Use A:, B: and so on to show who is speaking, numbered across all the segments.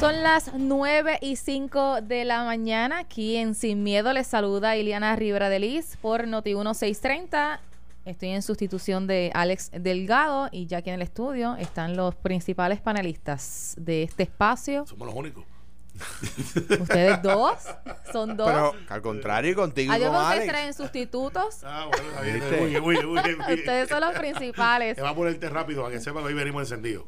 A: Son las 9 y 5 de la mañana. Aquí en Sin Miedo les saluda Iliana Rivera de Liz por Noti 1630. Estoy en sustitución de Alex Delgado y ya aquí en el estudio están los principales panelistas de este espacio.
B: Somos los únicos.
A: Ustedes dos son dos.
C: Pero al contrario, contigo
A: Adiós,
C: con
A: que
C: Alex.
A: traen sustitutos.
B: Ah, bueno, está bien. Uy, uy, uy.
A: Ustedes son los principales.
B: Te va a ponerte rápido para que sepa que hoy venimos encendidos.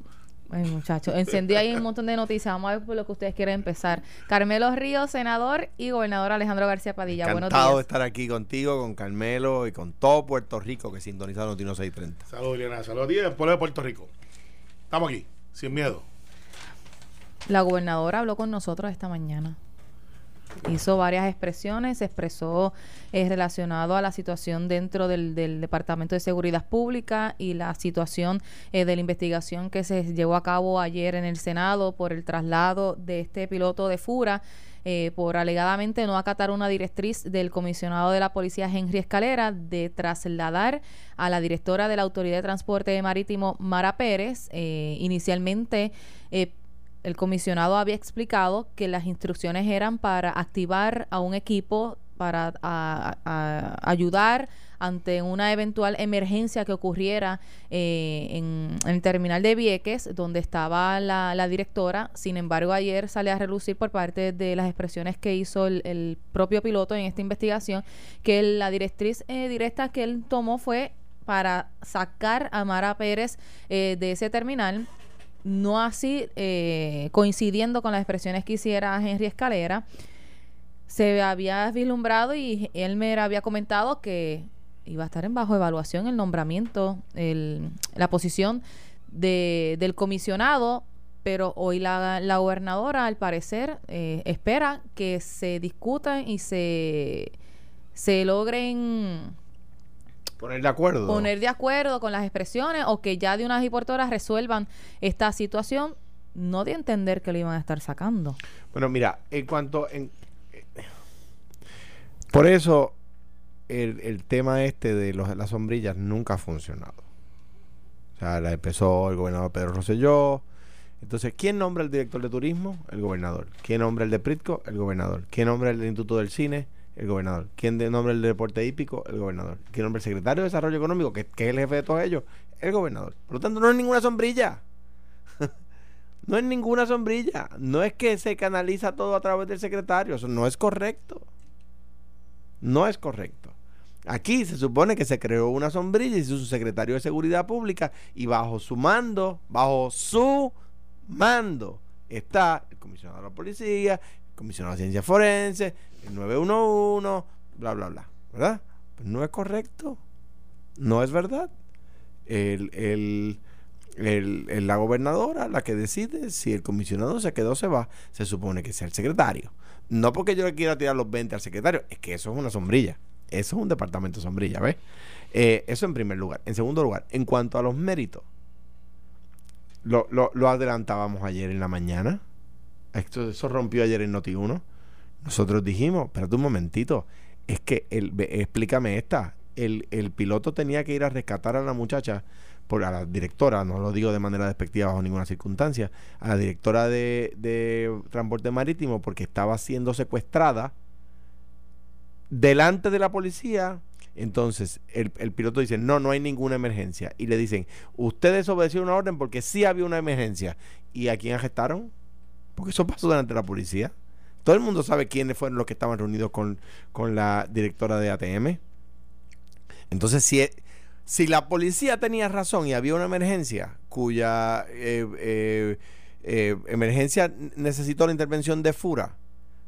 A: Ay, muchachos, encendí ahí un montón de noticias. Vamos a ver por lo que ustedes quieren empezar. Carmelo Ríos, senador, y gobernador Alejandro García Padilla. Buenos
C: Encantado de
A: días.
C: estar aquí contigo, con Carmelo y con todo Puerto Rico que sintoniza Noti 630.
B: Saludos, Liliana. Saludos a ti del pueblo de Puerto Rico. Estamos aquí, sin miedo.
A: La gobernadora habló con nosotros esta mañana. Hizo varias expresiones, expresó eh, relacionado a la situación dentro del, del Departamento de Seguridad Pública y la situación eh, de la investigación que se llevó a cabo ayer en el Senado por el traslado de este piloto de Fura eh, por alegadamente no acatar una directriz del comisionado de la policía Henry Escalera de trasladar a la directora de la Autoridad de Transporte Marítimo Mara Pérez. Eh, inicialmente eh, el comisionado había explicado que las instrucciones eran para activar a un equipo para ayudar ante una eventual emergencia que ocurriera eh, en, el terminal de Vieques, donde estaba la, la directora. Sin embargo, ayer sale a relucir por parte de las expresiones que hizo el, el propio piloto en esta investigación, que la directriz eh, directa que él tomó fue para sacar a Mara Pérez eh, de ese terminal no así eh, coincidiendo con las expresiones que hiciera Henry Escalera, se había vislumbrado y Elmer había comentado que iba a estar en bajo evaluación el nombramiento, el- la posición de, del comisionado, pero hoy la, la gobernadora al parecer eh, espera que se discutan y se, se logren
C: Poner de acuerdo.
A: poner de acuerdo con las expresiones o que ya de unas y por todas resuelvan esta situación, no de entender que lo iban a estar sacando.
C: Bueno, mira, en cuanto. En, eh, por eso, el, el tema este de los, las sombrillas nunca ha funcionado. O sea, la empezó el gobernador Pedro Rosselló. Entonces, ¿quién nombra el director de turismo? El gobernador. ¿Quién nombra el de Pritco? El gobernador. ¿Quién nombra el Instituto del Cine? El gobernador. ¿Quién nombra el de deporte hípico? El gobernador. ¿Quién nombra el secretario de Desarrollo Económico? Que, que es el jefe de todos ellos. El gobernador. Por lo tanto, no es ninguna sombrilla. No es ninguna sombrilla. No es que se canaliza todo a través del secretario. Eso no es correcto. No es correcto. Aquí se supone que se creó una sombrilla y su secretario de Seguridad Pública y bajo su mando, bajo su mando, está el comisionado de la policía, comisionado de ciencia forense, el 911, bla, bla, bla. ¿Verdad? Pues no es correcto. No es verdad. El, el, el- la gobernadora la que decide si el comisionado se quedó o se va, se supone que sea el secretario. No porque yo le quiera tirar los 20 al secretario, es que eso es una sombrilla. Eso es un departamento sombrilla, ¿ves? Eh, eso en primer lugar. En segundo lugar, en cuanto a los méritos, lo, lo- lo adelantábamos ayer en la mañana. Esto, eso rompió ayer en Noti1. Nosotros dijimos, espérate un momentito, es que el, explícame esta. El, el piloto tenía que ir a rescatar a la muchacha, por, a la directora, no lo digo de manera despectiva bajo ninguna circunstancia, a la directora de, de transporte marítimo porque estaba siendo secuestrada delante de la policía. Entonces el, el piloto dice, no, no hay ninguna emergencia. Y le dicen, usted desobedeció una orden porque sí había una emergencia. ¿Y a quién arrestaron? Porque eso pasó delante de la policía. Todo el mundo sabe quiénes fueron los que estaban reunidos con, con la directora de ATM. Entonces, si, e- si la policía tenía razón y había una emergencia cuya eh, eh, eh, emergencia necesitó la intervención de FURA,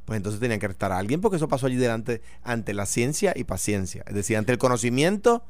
C: pues entonces tenían que arrestar a alguien porque eso pasó allí delante ante la ciencia y paciencia, es decir, ante el conocimiento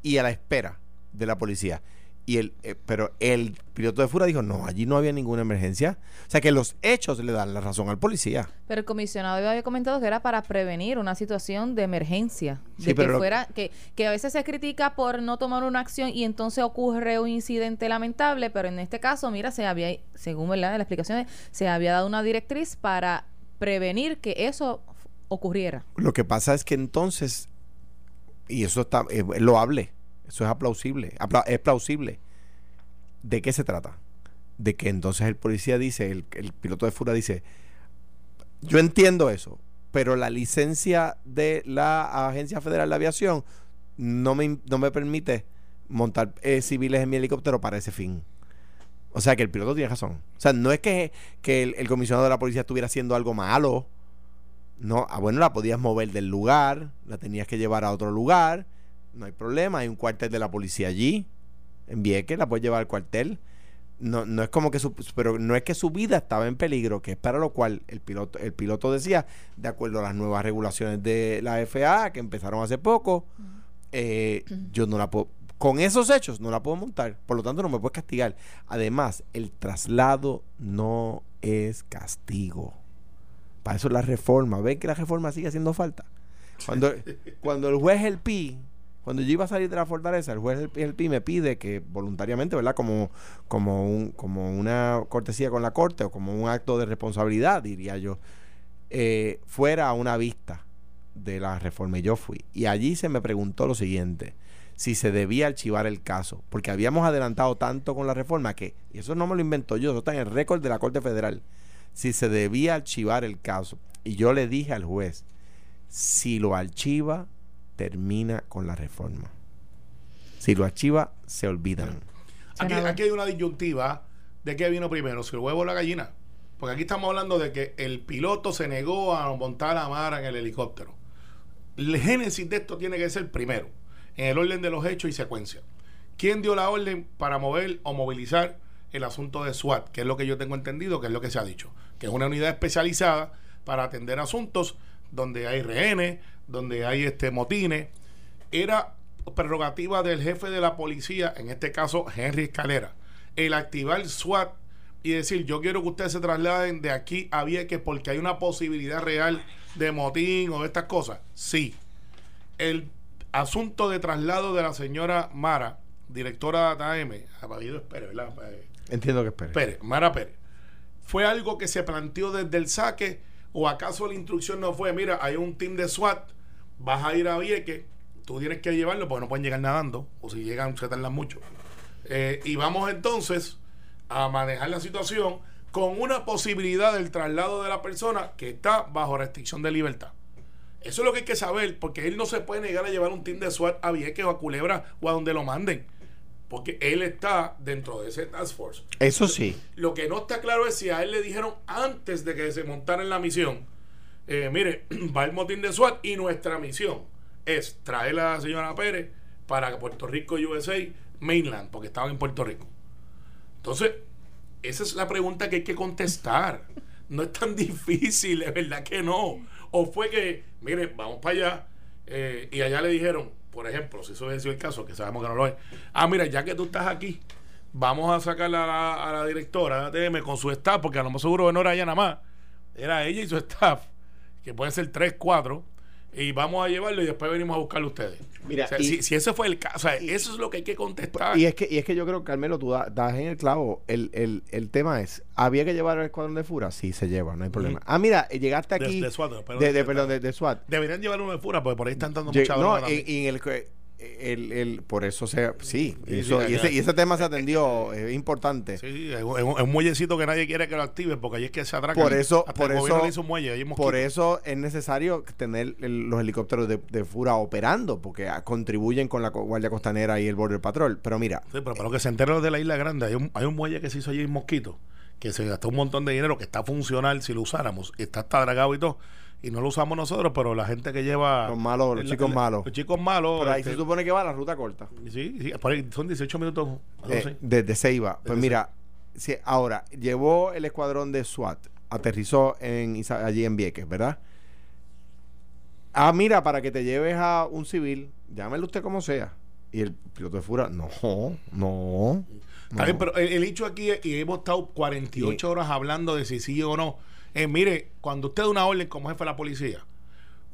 C: y a la espera de la policía. Y el, eh, pero el piloto de Fura dijo, no, allí no había ninguna emergencia. O sea que los hechos le dan la razón al policía.
A: Pero el comisionado había comentado que era para prevenir una situación de emergencia.
C: Sí,
A: de que
C: pero lo-
A: fuera, que, que a veces se critica por no tomar una acción y entonces ocurre un incidente lamentable, pero en este caso, mira, se había, según ¿verdad? la explicación, se había dado una directriz para prevenir que eso ocurriera.
C: Lo que pasa es que entonces, y eso está, eh, lo hable, eso es aplausible, apla- es plausible. ¿De qué se trata? de que entonces el policía dice, el, el piloto de Fura dice, yo entiendo eso, pero la licencia de la Agencia Federal de Aviación no me, no me permite montar eh, civiles en mi helicóptero para ese fin. O sea que el piloto tiene razón. O sea, no es que, que el, el comisionado de la policía estuviera haciendo algo malo. No, ah, bueno, la podías mover del lugar, la tenías que llevar a otro lugar, no hay problema, hay un cuartel de la policía allí, en Vieques, la puedes llevar al cuartel. No, no es como que su, pero no es que su vida estaba en peligro, que es para lo cual el piloto, el piloto decía, de acuerdo a las nuevas regulaciones de la FAA, que empezaron hace poco, eh, yo no la puedo, con esos hechos no la puedo montar, por lo tanto no me puedes castigar. Además, el traslado no es castigo. Para eso es la reforma. ¿Ven que la reforma sigue haciendo falta? Cuando, cuando el juez El Pi, cuando yo iba a salir de la fortaleza, el juez El Pi me pide que voluntariamente, ¿verdad? Como, como, un, como una cortesía con la corte o como un acto de responsabilidad, diría yo, eh, fuera a una vista de la reforma. Y yo fui. Y allí se me preguntó lo siguiente si se debía archivar el caso, porque habíamos adelantado tanto con la reforma que, y eso no me lo invento yo, eso está en el récord de la Corte Federal, si se debía archivar el caso. Y yo le dije al juez, si lo archiva, termina con la reforma. Si lo archiva, se olvidan.
B: Aquí, aquí hay una disyuntiva de qué vino primero, si el huevo o la gallina. Porque aquí estamos hablando de que el piloto se negó a montar a Mara en el helicóptero. El génesis de esto tiene que ser primero en el orden de los hechos y secuencia. ¿Quién dio la orden para mover o movilizar el asunto de SWAT? Que es lo que yo tengo entendido, que es lo que se ha dicho. Que es una unidad especializada para atender asuntos donde hay rehenes, donde hay este motines. Era prerrogativa del jefe de la policía, en este caso Henry Escalera, el activar SWAT y decir, yo quiero que ustedes se trasladen de aquí a Vieques porque hay una posibilidad real de motín o de estas cosas. Sí. El asunto de traslado de la señora Mara, directora de ATM, apellido Pérez, ¿verdad?
C: Entiendo que es Pérez.
B: Pérez, Mara Pérez. ¿Fue algo que se planteó desde el saque o acaso la instrucción no fue, mira, hay un team de SWAT, vas a ir a Vieques, tú tienes que llevarlo porque no pueden llegar nadando o si llegan se tardan mucho. Eh, y vamos entonces a manejar la situación con una posibilidad del traslado de la persona que está bajo restricción de libertad. Eso es lo que hay que saber, porque él no se puede negar a llevar un team de SWAT a Vieques o a Culebra o a donde lo manden. Porque él está dentro de ese task force.
C: Eso sí.
B: Lo que no está claro es si a él le dijeron antes de que se montara en la misión, eh, mire, va el motín de SWAT y nuestra misión es traer a la señora Pérez para Puerto Rico USA mainland, porque estaban en Puerto Rico. Entonces, esa es la pregunta que hay que contestar. No es tan difícil, es verdad que no. O fue que, mire, vamos para allá eh, y allá le dijeron, por ejemplo, si eso hubiese sido el caso, que sabemos que no lo es, ah, mira, ya que tú estás aquí, vamos a sacar a la, directora de con su staff, porque a lo más seguro no era ella nada más, era ella y su staff, que pueden ser tres, cuatro, y vamos a llevarlo y después venimos a buscarlo ustedes.
C: Mira,
B: O sea,
C: y-
B: si, si ese fue el caso, o sea, eso es lo que hay que contestar.
C: Y es que, y es que yo creo, Carmelo, tú da- das en el clavo. El, el, el tema es, ¿había que llevar el escuadrón de Fura? Sí, se lleva, no hay problema. Ah, mira, eh, llegaste
B: De-
C: aquí...
B: de SWAT, perdón,
C: de, de-
B: de-
C: perdón, de, de SWAT.
B: Deberían llevar uno de fura, porque por ahí están dando mucha
C: no, y, y en el, que- el, el- por eso se... Sí,
B: Sí,
C: eso-
B: sí,
C: y, ese, y ese tema se atendió, es importante.
B: Sí, es un, es un muellecito que nadie quiere que lo active porque ahí es que se atracan.
C: Por eso-
B: Hasta
C: por eso-
B: hizo un muelle,
C: Por eso es necesario tener el- los helicópteros de, de Fura operando, porque ah, contribuyen con la Guardia Costanera y el Border Patrol. Pero mira,
B: Sí, pero para que se enteren los de la Isla Grande, hay un, hay un muelle que se hizo allí en Mosquito, que se gastó un montón de dinero, que está funcional si lo usáramos, está hasta dragado y todo, y no lo usamos nosotros, pero la gente que lleva...
C: Los malos, los chicos
B: el-
C: malos.
B: Los chicos malos.
C: por ahí
B: este,
C: se supone que va la ruta corta.
B: sí, sí, son 18 minutos.
C: Eh, desde Ceiba. Pues
B: Desde
C: mira, si, ahora, llevó el escuadrón de SWAT, aterrizó en, allí en Vieques, ¿verdad? Ah, mira, para que te lleves a un civil, llámelo usted como sea. Y el piloto de Fura, no, no.
B: Está
C: no.
B: bien, pero el, el hecho aquí y hemos estado 48 horas hablando de si sí o no. Eh, mire, cuando usted da una orden como jefe de la policía,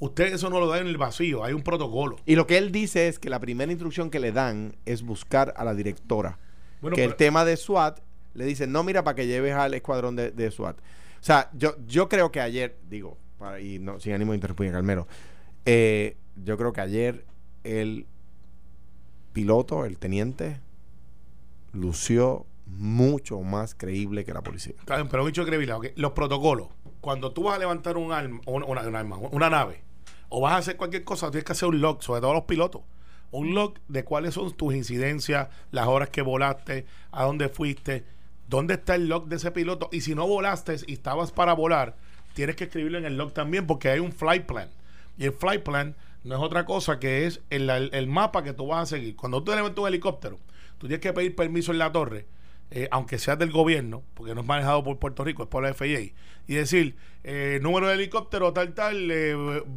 B: usted eso no lo da en el vacío, hay un protocolo.
C: Y lo que él dice es que la primera instrucción que le dan es buscar a la directora.
B: Bueno,
C: que
B: pero-
C: el tema de SWAT le dicen, no, mira, para que lleves al escuadrón de, de SWAT. O sea, yo, yo creo que ayer, digo, para, y no, sin ánimo de interrumpir, Carmelo, eh, yo creo que ayer el piloto, el teniente, lució mucho más creíble que la policía.
B: Bien, pero hecho creíble. ok. Los protocolos. Cuando tú vas a levantar un arma, una- una arma, una nave, o vas a hacer cualquier cosa, tienes que hacer un log, sobre todo los pilotos. Un log de cuáles son tus incidencias, las horas que volaste, a dónde fuiste, dónde está el log de ese piloto. Y si no volaste y estabas para volar, tienes que escribirlo en el log también porque hay un flight plan. Y el flight plan no es otra cosa que es el, el- el mapa que tú vas a seguir. Cuando tú levantas un helicóptero, tú tienes que pedir permiso en la torre, eh, aunque sea del gobierno, porque no es manejado por Puerto Rico, es por la FAA, y decir, eh, número de helicóptero tal, tal, eh,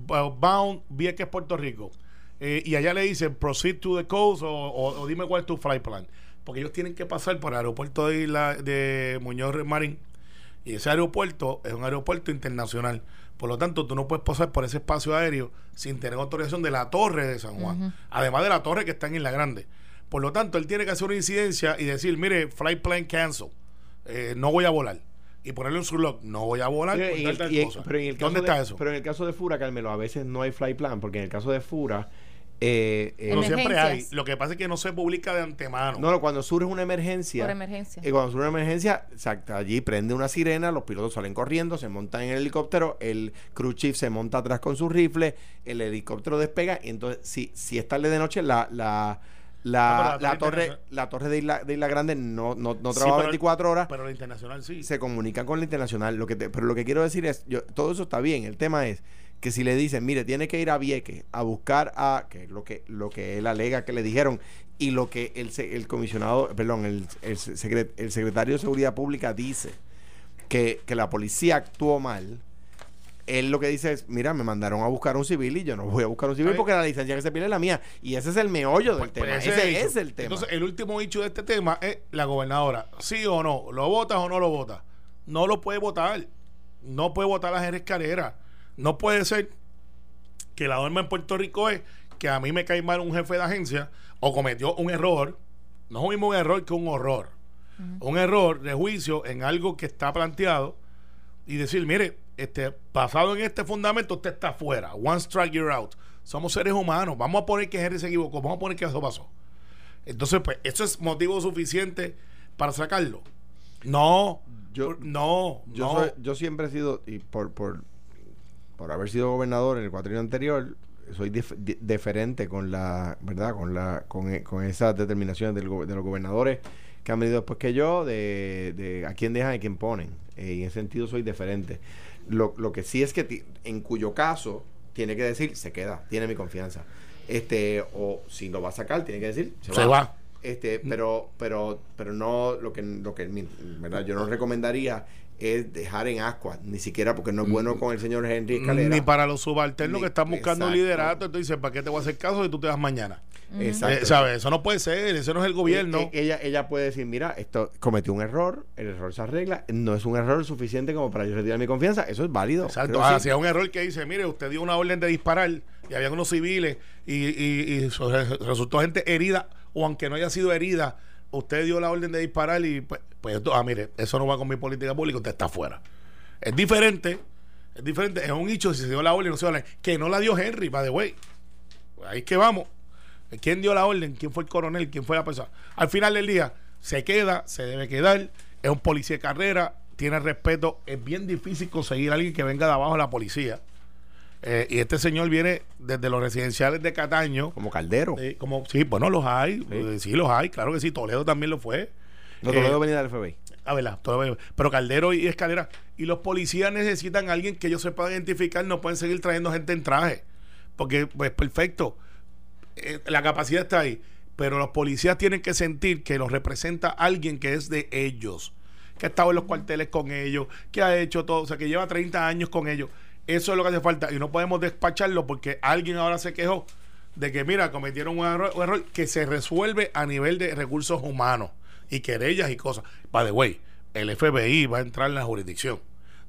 B: bound Vieques, Puerto Rico. Eh, y allá le dicen, proceed to the coast o, o- o dime cuál es tu flight plan. Porque ellos tienen que pasar por el aeropuerto de, Isla, de Muñoz Marín. Y ese aeropuerto es un aeropuerto internacional. Por lo tanto, tú no puedes pasar por ese espacio aéreo sin tener autorización de la torre de San Juan. Además de la torre que está en Isla Grande. Por lo tanto, él tiene que hacer una incidencia y decir, mire, flight plan cancel. Eh, no voy a volar. Y ponerle en su log, no voy a volar.
C: Pero
B: por
C: en
B: tal,
C: el-
B: tal
C: y en-
B: cosa.
C: pero en el caso
B: ¿Dónde
C: de-
B: está eso?
C: Pero en el caso de Fura, Carmelo, a veces no hay flight plan, porque en el caso de Fura, eh, eh,
B: Pero siempre hay. Lo que pasa es que no se publica de antemano.
C: no, no, cuando surge una emergencia,
A: Por emergencia.
C: y cuando surge una emergencia, exacto, allí prende una sirena, los pilotos salen corriendo, se montan en el helicóptero, el crew chief se monta atrás con su rifle, el helicóptero despega, y entonces, si, si es tarde de noche, la, la, la,
B: Ah, pero la
C: la
B: torre
C: la torre de Isla, de Isla Grande no, no, no
B: Sí,
C: trabaja
B: pero-
C: 24 horas,
B: Pero la internacional sí.
C: se comunican con la internacional. Lo que te- pero lo que quiero decir es, yo, todo eso está bien. El tema es que si le dicen, mire, tiene que ir a Vieques a buscar a, que es lo que, lo que él alega que le dijeron, y lo que el, el comisionado, perdón, el, el, secre- el secretario de Seguridad Pública dice, que, que la policía actuó mal. Él lo que dice es, mira, me mandaron a buscar un civil y yo no voy a buscar un civil porque la licencia que se pide es la mía. Y ese es el meollo del
B: Pues,
C: tema.
B: pues
C: ese es el tema.
B: Entonces, el último hecho de este tema es la gobernadora. ¿Sí o no? ¿Lo votas o no lo votas? No lo puede votar. No puede votar a Jerez Carrera. No puede ser que la norma en Puerto Rico es que a mí me cae mal un jefe de agencia o cometió un error. No es lo mismo un error que un horror. Un error de juicio en algo que está planteado y decir, mire, este, basado en este fundamento, usted está fuera. One strike, you're out. Somos seres humanos. Vamos a poner que Henry se equivocó. Vamos a poner que eso pasó. Entonces, pues, eso es motivo suficiente para sacarlo. No,
C: Yo-
B: no,
C: Yo,
B: no.
C: soy- yo siempre he sido, y por, por, por haber sido gobernador en el cuatrienio anterior, soy dif- di- deferente con la, ¿verdad? Con la, con, e- con esas determinaciones del de los gobernadores que han venido después que yo, de, de a quién dejan y a quién ponen. Eh, y en ese sentido soy deferente. Lo, lo que sí es que en cuyo caso tiene que decir, se queda, tiene mi confianza. Este, o si lo va a sacar, tiene que decir, se,
B: Se va.
C: este, pero, pero, pero no lo que, lo que ¿verdad? yo no recomendaría es dejar en ascuas, ni siquiera porque no es bueno con el señor Henry Escalera.
B: Ni para los subalternos
C: Ni-
B: que están buscando un
C: exacto.
B: liderato. Entonces, ¿para qué te voy a hacer caso si tú te vas mañana?
C: Exacto.
B: Eh, ¿Sabes? Eso no puede ser. Eso no es el gobierno.
C: Eh, eh, ella, ella puede decir, mira, esto cometió un error, el error se arregla, no es un error suficiente como para yo retirar mi confianza, eso es válido.
B: Exacto. Ah,
C: sí.
B: si es un error que dice, mire, usted dio una orden de disparar y había unos civiles y, y- resultó gente herida o aunque no haya sido herida, usted dio la orden de disparar y pues, pues esto- ah, mire, eso no va con mi política pública, usted está fuera. Es diferente, es diferente, es un hecho si se dio la orden no se dio la orden, que no la dio Henry, by the way. Ahí es que vamos. ¿Quién dio la orden? ¿Quién fue el coronel? ¿Quién fue la persona? Al final del día, se queda, se debe quedar, es un policía de carrera, tiene respeto. Es bien difícil conseguir a alguien que venga de abajo de la policía. Eh, y este señor viene desde los residenciales de Cataño.
C: Como Caldero.
B: eh, como, sí, bueno, los hay.
C: Sí.
B: eh, Sí. los hay. Claro que sí. Toledo también lo fue.
C: no,
B: Eh,
C: Toledo venía del FBI.
B: a ver, Toledo- pero Caldero y Escalera. Y los policías necesitan a alguien que ellos se puedan identificar. No pueden seguir trayendo gente en traje. Porque, pues, perfecto. Eh, la capacidad está ahí. Pero los policías tienen que sentir que los representa alguien que es de ellos. Que ha estado en los cuarteles con ellos. Que ha hecho todo. O sea, que lleva 30 años con ellos. Eso es lo que hace falta. Y no podemos despacharlo porque alguien ahora se quejó de que, mira, cometieron un error, un error que se resuelve a nivel de recursos humanos y querellas y cosas. By the way, el FBI va a entrar en la jurisdicción.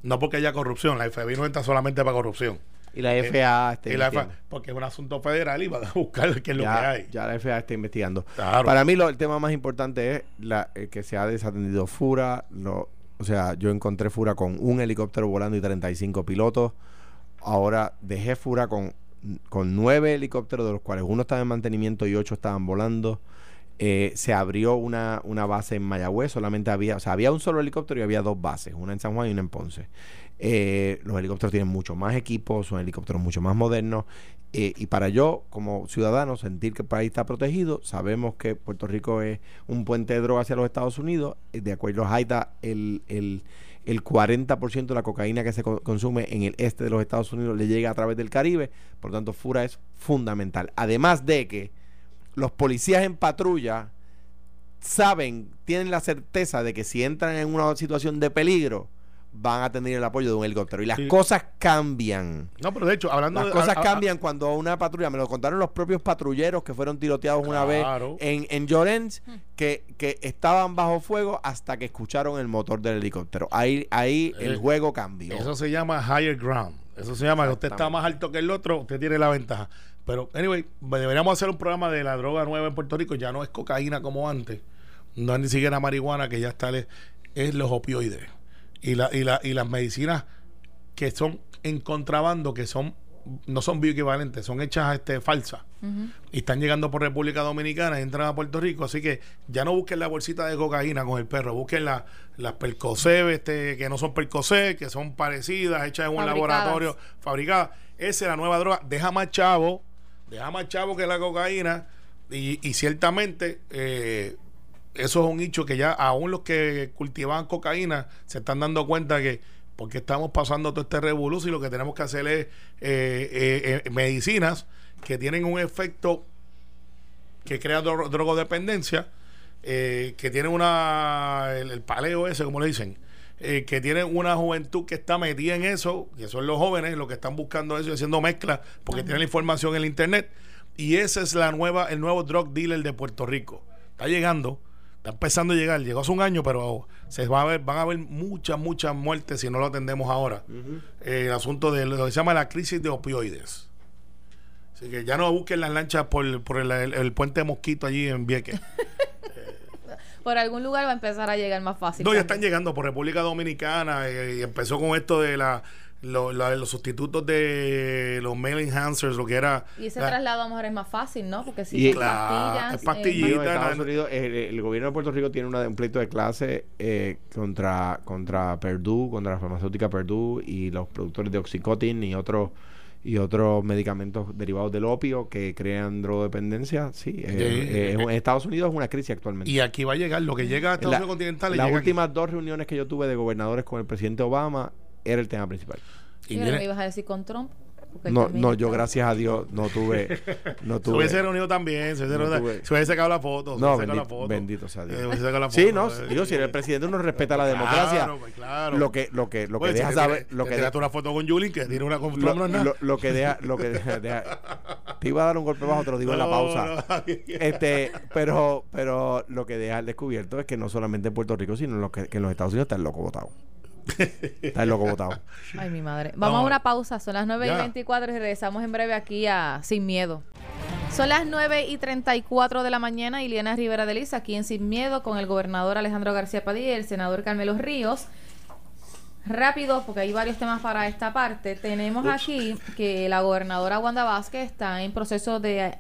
B: No porque haya corrupción. La FBI no entra solamente para corrupción.
C: Y la FA está
B: Y la
C: investigando.
B: FA porque es un asunto federal y van a buscar qué es lo que hay.
C: ya la FA está investigando.
B: Claro.
C: Para mí lo, el tema más importante es la, eh, que se ha desatendido Fura. Lo, o sea, yo encontré Fura con un helicóptero volando y 35 pilotos. Ahora dejé Fura con, con nueve helicópteros, de los cuales uno estaba en mantenimiento y ocho estaban volando. Eh, se abrió una, una base en Mayagüez, solamente había, o sea, había un solo helicóptero y había dos bases, una en San Juan y una en Ponce. Eh, los helicópteros tienen mucho más equipos, son helicópteros mucho más modernos. Eh, y para yo, como ciudadano, sentir que el país está protegido, sabemos que Puerto Rico es un puente de droga hacia los Estados Unidos. eh, De acuerdo a Haida, el, el, el 40% de la cocaína que se co- consume en el este de los Estados Unidos le llega a través del Caribe. Por lo tanto, FURA es fundamental. Además de que los policías en patrulla saben, tienen la certeza de que si entran en una situación de peligro, van a tener el apoyo de un helicóptero. Y las
B: Sí.
C: cosas cambian.
B: No, pero de hecho, hablando
C: Las
B: de.
C: cosas
B: a- a-
C: cambian cuando una patrulla, me lo contaron los propios patrulleros que fueron tiroteados una vez en, en Llorens, que, que estaban bajo fuego hasta que escucharon el motor del helicóptero. Ahí, ahí el
B: Eh,
C: juego cambió.
B: Eso se llama higher ground. Eso se llama que usted está más alto que el otro, usted tiene la ventaja. Pero, anyway, deberíamos hacer un programa de la droga nueva en Puerto Rico. Ya no es cocaína como antes. No es ni siquiera marihuana, que ya está. le- Es los opioides. Y, la, y, la, y las medicinas que son en contrabando, que son no son bioequivalentes, son hechas este, falsas. Y están llegando por República Dominicana entran a Puerto Rico. Así que ya no busquen la bolsita de cocaína con el perro, busquen la- las Percocet, este, que no son Percocet, que son parecidas, hechas en un laboratorio, fabricadas. Esa es la nueva droga. Deja más chavo, deja más chavo que la cocaína. Y, y ciertamente, eh, eso es un hecho que ya aún los que cultivaban cocaína se están dando cuenta que porque estamos pasando todo este revolución y lo que tenemos que hacer es eh, eh, eh, medicinas que tienen un efecto que crea dro- drogodependencia, eh, que tienen una, el, el paleo ese, como le dicen, eh, que tienen una juventud que está metida en eso, que son los jóvenes los que están buscando eso y haciendo mezclas porque tienen la información en el internet. Y ese es la nueva, el nuevo drug dealer de Puerto Rico. Está llegando, está empezando a llegar, llegó hace un año, pero se va a ver, van a haber muchas, muchas muertes si no lo atendemos ahora. Eh, el asunto de lo que se llama la crisis de opioides. Así que ya no busquen las lanchas por, por el, el- el puente de Mosquito allí en Vieques.
A: Por algún lugar va a empezar a llegar más fácil.
B: No, ya están llegando por República Dominicana eh, y empezó con esto de la, lo- la- los sustitutos de los mail enhancers, lo que era...
A: Y ese
B: la-
A: traslado a lo mejor es más fácil, ¿no? Porque si
C: Y-
A: pastillas...
B: es
A: eh,
B: pastillita.
C: En Estados Unidos, el, el gobierno de Puerto Rico tiene una, un pleito de clase eh, contra, contra Purdue, contra la farmacéutica Purdue y los productores de Oxycontin y otros y otros medicamentos derivados del opio que crean drogodependencia. Sí, eh, eh, en Estados Unidos es una crisis actualmente.
B: y aquí va a llegar, lo que llega a Estados
C: La-
B: Unidos continental
C: las
B: aquí.
C: últimas dos reuniones que yo tuve de gobernadores con el presidente Obama era el tema principal.
B: Y viene-
A: me ibas a decir con Trump.
C: No, no, yo gracias a Dios no tuve, no
B: Se
C: tuve.
B: hubiese reunido también, se hubiese,
C: No
B: reunido- se hubiese sacado la foto. se
C: No,
B: hubiese sacado la
C: bendito,
B: foto.
C: bendito sea Dios.
B: Hubiese sacado la
C: Sí, no,
B: eh,
C: digo, si el presidente uno respeta la
B: Claro,
C: democracia,
B: pues, claro.
C: lo que, lo que, lo que
B: si
C: deja saber,
B: tira-
C: lo
B: te
C: que
B: una foto con Julín que tiene una con
C: lo,
B: no
C: lo- lo que deja, lo que deja, deja- te iba a dar un golpe bajo, te lo digo en la
B: No,
C: pausa.
B: no.
C: Este, pero, pero lo que deja al descubierto es que no solamente en Puerto Rico, sino en, lo que, que en los Estados Unidos está el loco votado. Está el loco votado.
A: Ay, mi madre. Vamos
B: Vamos
A: a una pausa. Son las 9 y
B: Ya.
A: 24 y regresamos en breve aquí a Sin Miedo. Son las 9 y 34 de la mañana. Iliana Rivera de Liz aquí en Sin Miedo con el gobernador Alejandro García Padilla y el senador Carmelo Ríos. Rápido, porque hay varios temas para esta parte. Tenemos aquí que la gobernadora Wanda Vázquez está en proceso de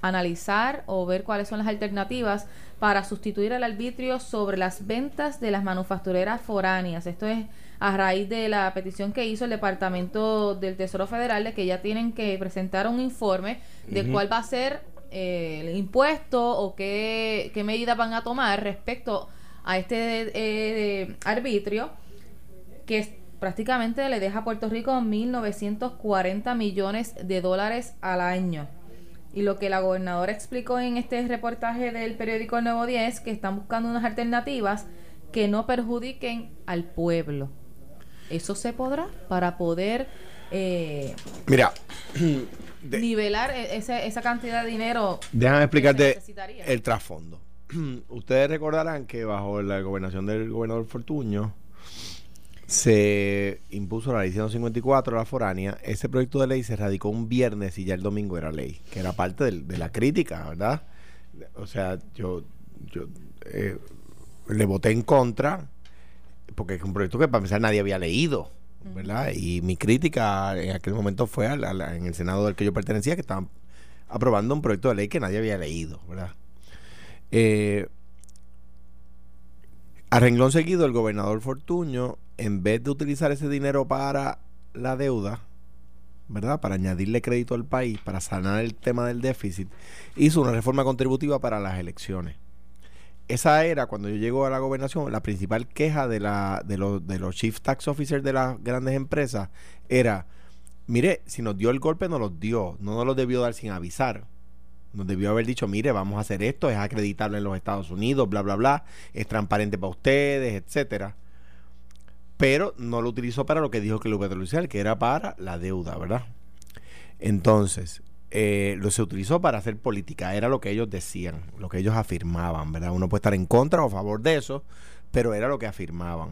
A: analizar o ver cuáles son las alternativas para sustituir el arbitrio sobre las ventas de las manufactureras foráneas. Esto es a raíz de la petición que hizo el Departamento del Tesoro Federal de que ya tienen que presentar un informe de cuál va a ser eh, el impuesto o qué, qué medidas van a tomar respecto a este eh, arbitrio que es- prácticamente le deja a Puerto Rico 1.940 millones de dólares al año. Y lo que la gobernadora explicó en este reportaje del periódico El Nuevo Día es que están buscando unas alternativas que no perjudiquen al pueblo. ¿Eso se podrá para poder eh,
C: Mira, de-
A: nivelar e- esa, cantidad de dinero?
C: déjame explicarte el trasfondo. Ustedes recordarán que bajo la gobernación del gobernador Fortuño se impuso la ley 154, la foránea. Ese proyecto de ley se radicó un viernes y ya el domingo era ley, que era parte del- de la crítica, ¿verdad? O sea, yo, yo eh, le voté en contra porque es un proyecto que para empezar nadie había leído, ¿verdad? Y mi crítica en aquel momento fue a la- la- en el Senado del que yo pertenecía, que estaban aprobando un proyecto de ley que nadie había leído, ¿verdad? Eh, a renglón seguido, el gobernador Fortuño, en vez de utilizar ese dinero para la deuda, ¿verdad? Para añadirle crédito al país, para sanar el tema del déficit, hizo una reforma contributiva para las elecciones. Esa era, cuando yo llego a la gobernación, la principal queja de, la, de, los, chief tax officers de las grandes empresas era, mire, si nos dio el golpe, nos los dio, no nos lo debió dar sin avisar. Nos debió haber dicho, mire, vamos a hacer esto, es acreditable en los Estados Unidos, bla, bla, bla, es transparente para ustedes, etcétera. Pero no lo utilizó para lo que dijo que lo iba a que era para la deuda, ¿verdad? Entonces, eh, lo se utilizó para hacer política, era lo que ellos decían, lo que ellos afirmaban, ¿verdad? Uno puede estar en contra o a favor de eso, pero era lo que afirmaban.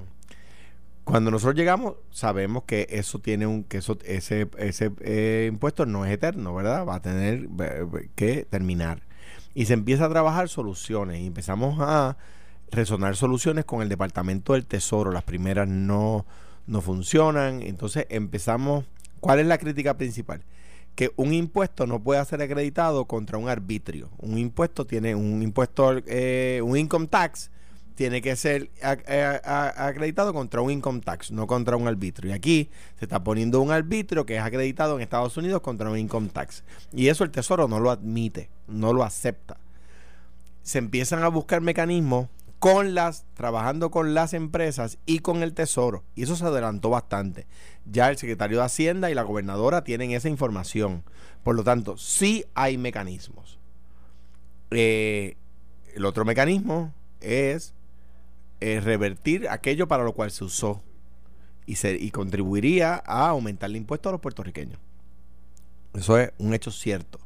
C: Cuando nosotros llegamos, sabemos que eso tiene un, que eso, ese, ese eh, impuesto no es eterno, ¿verdad? Va a tener que terminar. Y se empieza a trabajar soluciones y empezamos a resonar soluciones con el Departamento del Tesoro. Las primeras no, no funcionan. Entonces empezamos. ¿Cuál es la crítica principal? que un impuesto no puede ser acreditado contra un arbitrio. Un impuesto tiene un impuesto, eh, un income tax tiene que ser acreditado contra un income tax, no contra un arbitrio. Y aquí se está poniendo un arbitrio que es acreditado en Estados Unidos contra un income tax. Y eso el Tesoro no lo admite, no lo acepta. Se empiezan a buscar mecanismos con las, trabajando con las empresas y con el Tesoro. Y eso se adelantó bastante. Ya el secretario de Hacienda y la gobernadora tienen esa información. Por lo tanto, sí hay mecanismos. Eh, el otro mecanismo es eh, revertir aquello para lo cual se usó y, se, y contribuiría a aumentar el impuesto a los puertorriqueños. Eso es un hecho cierto,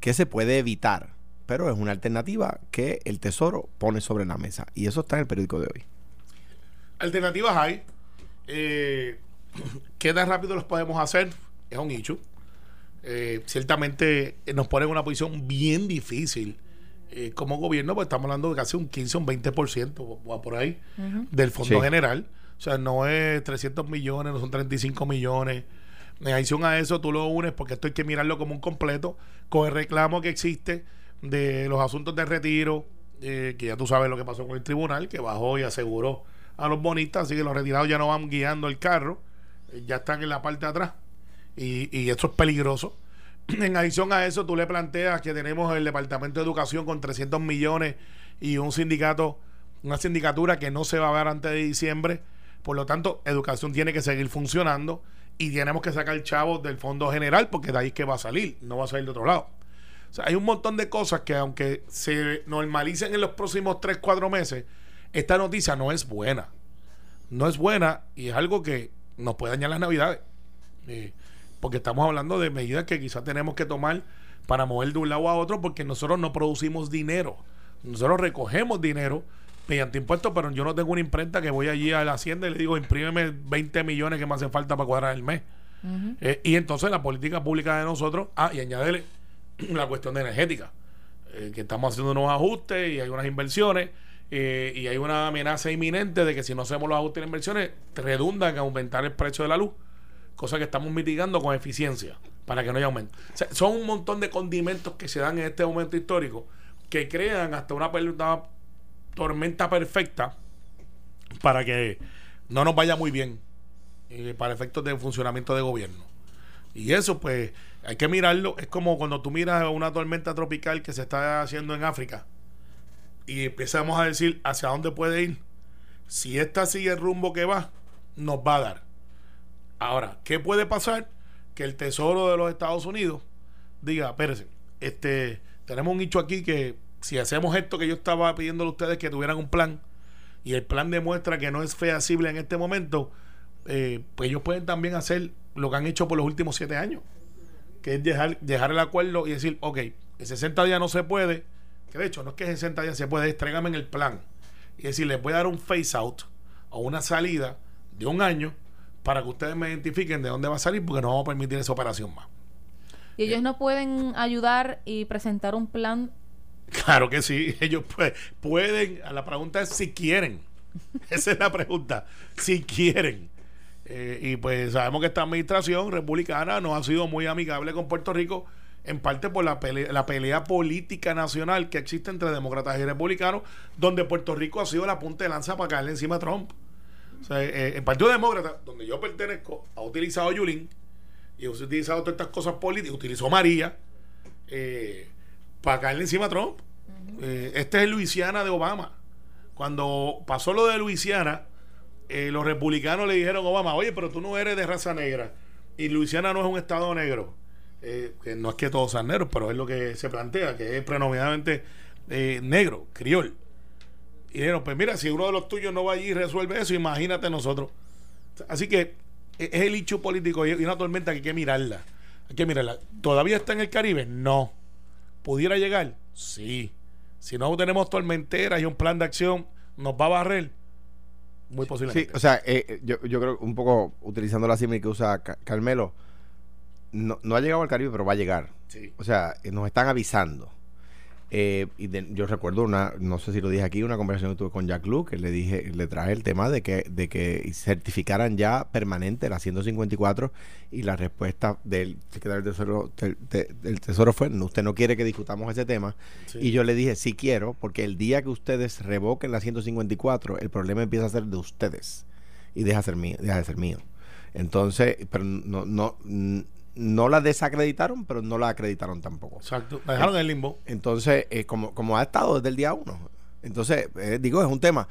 C: que se puede evitar pero es una alternativa que el Tesoro pone sobre la mesa. Y eso está en el periódico de hoy.
B: Alternativas hay. Eh, ¿Qué tan rápido los podemos hacer? Es un hecho. Eh, ciertamente nos pone en una posición bien difícil eh, como gobierno, porque estamos hablando de casi un 15 o un 20% por ahí del Fondo General. O sea, no es 300 millones, no son 35 millones. En adición a eso, tú lo unes porque esto hay que mirarlo como un completo con el reclamo que existe de los asuntos de retiro, eh, que ya tú sabes lo que pasó con el tribunal, que bajó y aseguró a los bonistas, así que los retirados ya no van guiando el carro, eh, ya están en la parte de atrás. Y, y esto es peligroso. En adición a eso, tú le planteas que tenemos el Departamento de Educación con 300 millones y un sindicato, una sindicatura que no se va a ver antes de diciembre. Por lo tanto, educación tiene que seguir funcionando y tenemos que sacar chavos del Fondo General porque de ahí es que va a salir, no va a salir de otro lado hay un montón de cosas que aunque se normalicen en los próximos 3, 4 meses, esta noticia no es buena. No es buena y es algo que nos puede dañar las navidades. Eh, porque estamos hablando de medidas que quizás tenemos que tomar para mover de un lado a otro porque nosotros no producimos dinero. Nosotros recogemos dinero mediante impuestos, pero yo no tengo una imprenta que voy allí a la hacienda y le digo, imprímeme 20 millones que me hacen falta para cuadrar el mes. Eh, y entonces la política pública de nosotros, ah, y añádele la cuestión de energética, eh, que estamos haciendo unos ajustes y hay unas inversiones eh, y hay una amenaza inminente de que si no hacemos los ajustes en inversiones, redunda en aumentar el precio de la luz, cosa que estamos mitigando con eficiencia para que no haya aumento. son un montón de condimentos que se dan en este momento histórico que crean hasta una, una tormenta perfecta para que no nos vaya muy bien eh, para efectos de funcionamiento de gobierno. Y eso, pues, hay que mirarlo. Es como cuando tú miras una tormenta tropical que se está haciendo en África y empezamos a decir hacia dónde puede ir. Si esta sigue el rumbo que va, nos va a dar. Ahora, ¿qué puede pasar? Que el Tesoro de los Estados Unidos diga, espérense, este, tenemos un nicho aquí que si hacemos esto que yo estaba pidiéndole a ustedes que tuvieran un plan y el plan demuestra que no es feasible en este momento, eh, pues ellos pueden también hacer lo que han hecho por los últimos siete años que es dejar, dejar el acuerdo y decir, ok, en 60 días no se puede, que de hecho no es que en 60 días se puede, es en el plan. Y decir, les voy a dar un face out o una salida de un año para que ustedes me identifiquen de dónde va a salir porque no vamos a permitir esa operación más.
A: ¿Y ellos no pueden ayudar y presentar un plan?
B: Claro que sí, ellos pueden. La pregunta es si quieren. Esa es la pregunta. Si quieren. Eh, y pues sabemos que esta administración republicana no ha sido muy amigable con Puerto Rico en parte por la pelea, la pelea política nacional que existe entre demócratas y republicanos, donde Puerto Rico ha sido la punta de lanza para caerle encima a Trump. O sea, eh, el Partido Demócrata, donde yo pertenezco, ha utilizado Yulín y ha utilizado todas estas cosas políticas, utilizó María eh, para caerle encima a Trump. Eh, este es el Luisiana de Obama. Cuando pasó lo de Luisiana, eh, los republicanos le dijeron a Obama, oye, pero tú no eres de raza negra. Y Luisiana no es un estado negro. Eh, que no es que todos sean negros, pero es lo que se plantea, que es predominantemente eh, negro, criol. Y dijeron, pues mira, si uno de los tuyos no va allí y resuelve eso, imagínate nosotros. Así que e- es el hecho político y una tormenta que hay que mirarla. Hay que mirarla. ¿Todavía está en el Caribe? No. ¿Pudiera llegar? Sí. Si no tenemos tormenteras y un plan de acción, ¿nos va a barrer? Muy
C: Sí,
B: posiblemente.
C: o sea, eh, eh, yo, yo creo un poco utilizando la símil que usa Ca- Carmelo, no, no ha llegado al Caribe, pero va a llegar.
B: Sí.
C: O sea, eh, nos están avisando. Eh, y de- yo recuerdo una, no sé si lo dije aquí, una conversación que tuve con Jack Luke, que le dije, le traje el tema de que, de que certificaran ya permanente la 154 y la respuesta del secretario del Tesoro, del, de- del tesoro fue, no, usted no quiere que discutamos ese tema.
B: Sí.
C: Y yo le dije, sí quiero, porque el día que ustedes revoquen la 154, el problema empieza a ser de ustedes y deja, ser mío, deja de ser mío. Entonces, pero no, no, no la desacreditaron, pero no la acreditaron tampoco.
B: Exacto. La dejaron en el limbo.
C: Entonces, eh, como, como ha estado desde el día uno. Entonces, eh, digo, es un tema.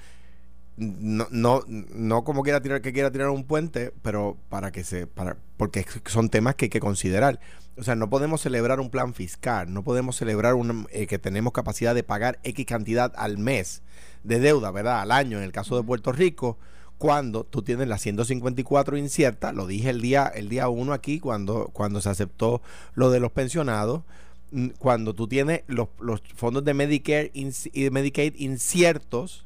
C: No, no, no como quiera tirar, que quiera tirar un puente, pero para que se, para, porque son temas que hay que considerar. O sea, no podemos celebrar un plan fiscal, no podemos celebrar un, eh, que tenemos capacidad de pagar X cantidad al mes de deuda, ¿verdad? Al año, en el caso de Puerto Rico, cuando tú tienes la 154 incierta, lo dije el día el día 1 aquí cuando cuando se aceptó lo de los pensionados, mm, cuando tú tienes los, fondos de Medicare y de Medicaid inciertos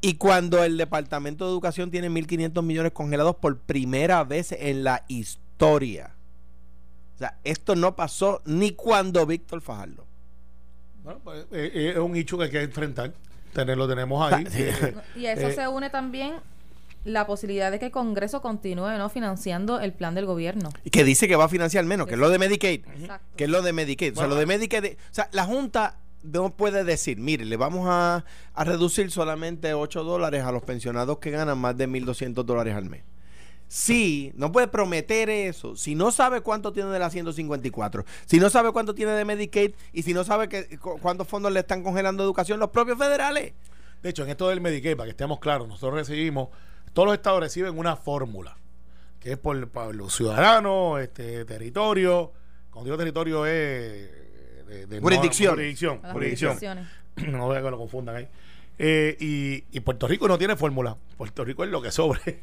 C: y cuando el Departamento de Educación tiene 1.500 millones congelados por primera vez en la historia. O sea, esto no pasó ni cuando Víctor Fajardo.
B: Bueno, pues, eh, eh, es un hecho que hay que enfrentar. Tener- lo tenemos ahí.
C: Sí.
A: Y a eso
B: Eh,
A: se une también la posibilidad de que el Congreso continúe no financiando el plan del gobierno.
C: Y que dice que va a financiar menos, que es lo de Medicaid.
A: Exacto.
C: que es lo de Medicaid. o sea, lo de Medicaid, o sea, la Junta no puede decir, mire, le vamos a, a reducir solamente 8 dólares a los pensionados que ganan más de 1.200 dólares al mes. Sí, no puede prometer eso. Si no sabe cuánto tiene de la 154, si no sabe cuánto tiene de Medicaid y si no sabe que, cu- cuántos fondos le están congelando educación los propios federales.
B: De hecho, en esto del Medicaid, para que estemos claros, nosotros recibimos, todos los estados reciben una fórmula, que es por, para los ciudadanos, este territorio, cuando digo territorio es de, de-
C: Jurisdicción.
B: jurisdicción,
A: las
B: jurisdicción.
A: jurisdicciones.
B: no voy a que lo confundan ahí. Eh, y, y Puerto Rico no tiene fórmula. Puerto Rico es lo que sobre.